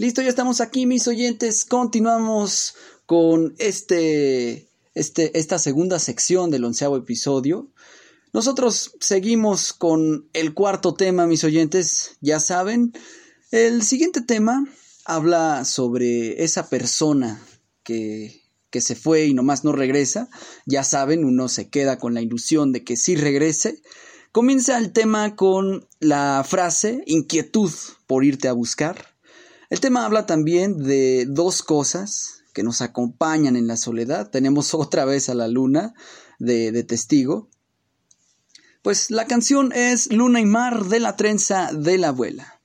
Listo, ya estamos aquí, mis oyentes. Continuamos con este, este, esta segunda sección del onceavo episodio. Nosotros seguimos con el cuarto tema, mis oyentes. Ya saben, el siguiente tema habla sobre esa persona que, que se fue y nomás no regresa. Ya saben, uno se queda con la ilusión de que sí regrese. Comienza el tema con la frase inquietud por irte a buscar. El tema habla también de dos cosas que nos acompañan en la soledad. Tenemos otra vez a la luna de, testigo. Pues la canción es Luna y Mar de la trenza de la abuela.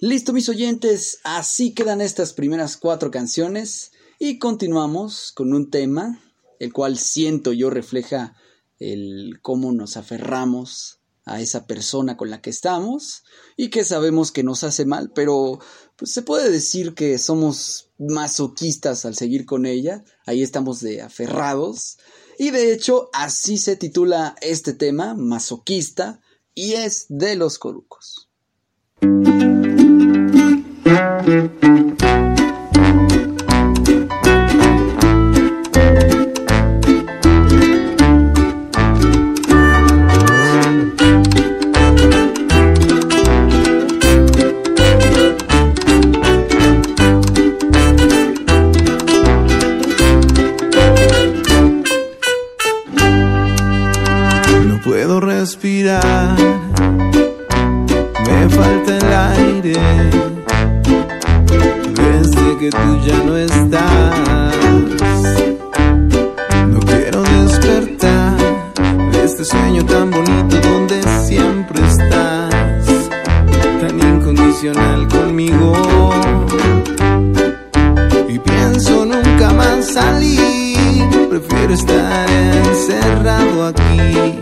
Listo mis oyentes, así quedan estas primeras cuatro canciones y continuamos con un tema el cual siento yo refleja el cómo nos aferramos a esa persona con la que estamos y que sabemos que nos hace mal, pero pues, se puede decir que somos masoquistas al seguir con ella, ahí estamos de aferrados y de hecho así se titula este tema, masoquista, y es de los corucos. Thank you. este sueño tan bonito donde siempre estás, tan incondicional conmigo. Y pienso nunca más salir, prefiero estar encerrado aquí,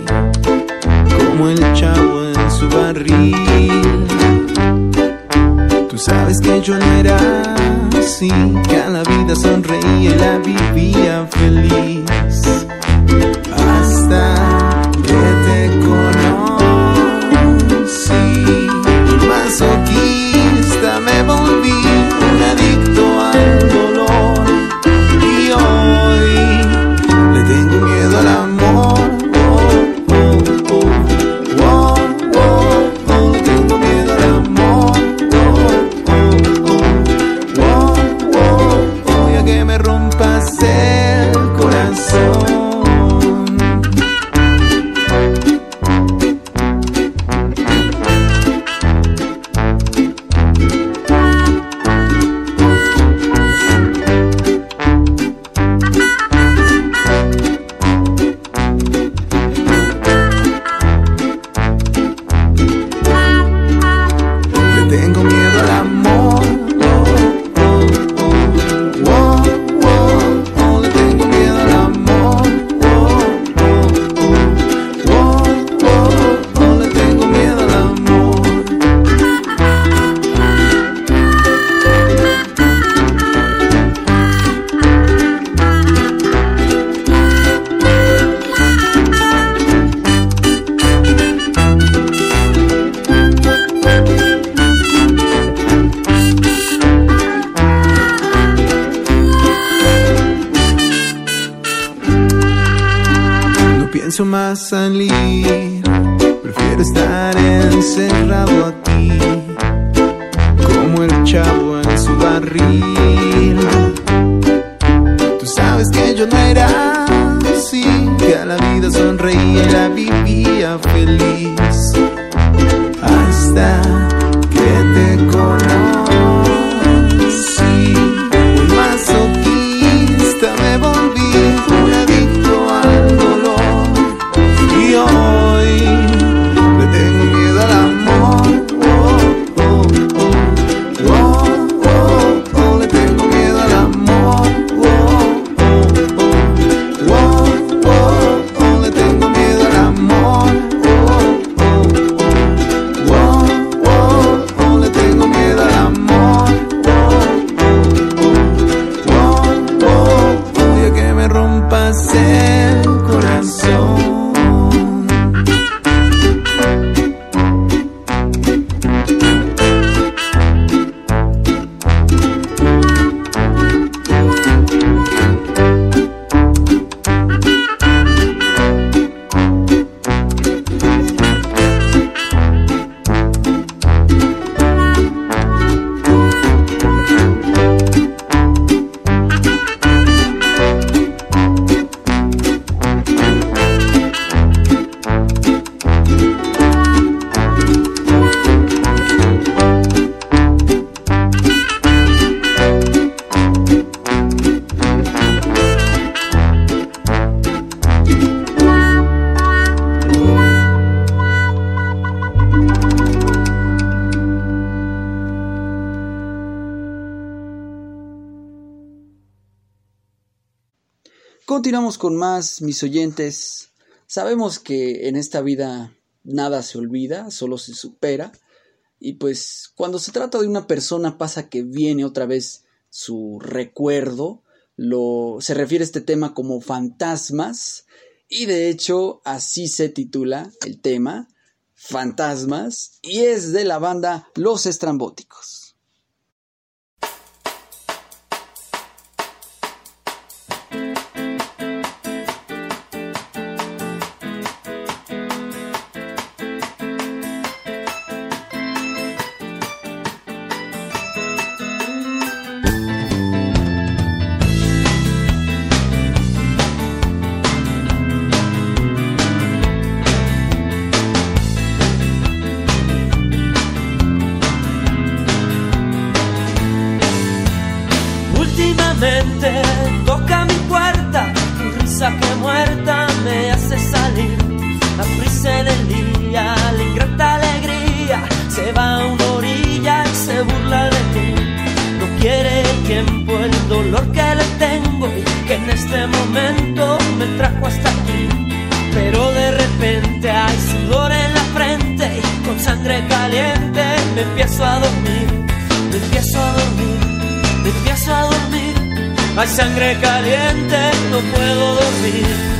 como el chavo en su barril. Tú sabes que yo no era así, que a la vida sonreía y la vivía feliz. salir. Prefiero estar encerrado aquí, como el chavo en su barril. Tú sabes que yo no era así, que a la vida sonreía y la vivía feliz. Hasta que te conocí. Continuamos con más, mis oyentes. Sabemos que en esta vida nada se olvida, solo se supera. Y pues cuando se trata de una persona pasa que viene otra vez su recuerdo. Lo, se refiere a este tema como fantasmas. Y de hecho así se titula el tema, fantasmas. Y es de la banda Los Estrambóticos. que muerta me hace salir. La prisa el día, la ingrata alegría, se va a una orilla y se burla de ti. No quiere el tiempo el dolor que le tengo y que en este momento me trajo hasta aquí. Pero de repente hay sudor en la frente y con sangre caliente me empiezo a dormir, me empiezo a dormir, me empiezo a dormir. Hay sangre caliente, no puedo dormir.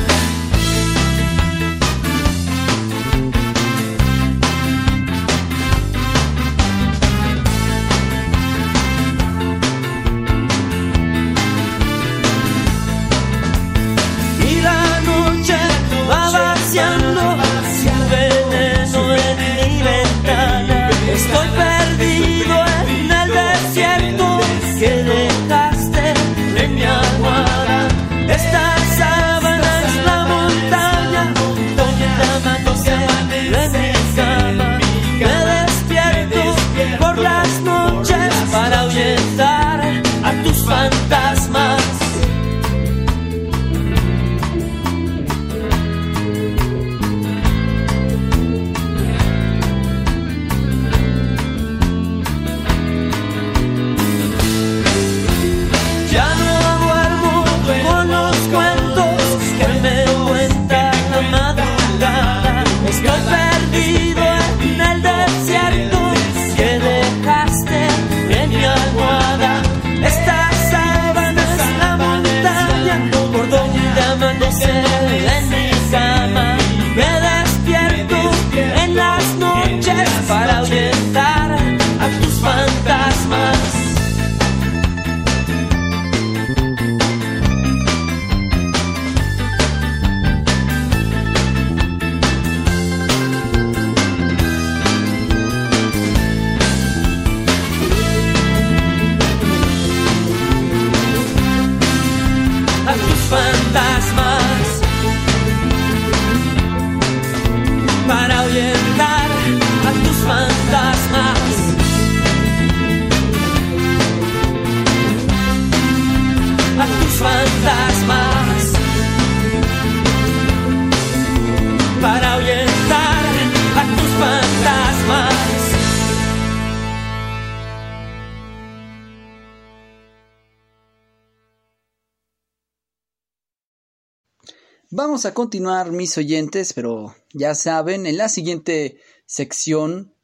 Vamos a continuar, mis oyentes, pero ya saben, en la siguiente sección,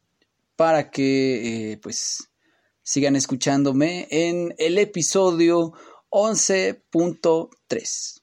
para que eh, pues sigan escuchándome en el episodio 11.3.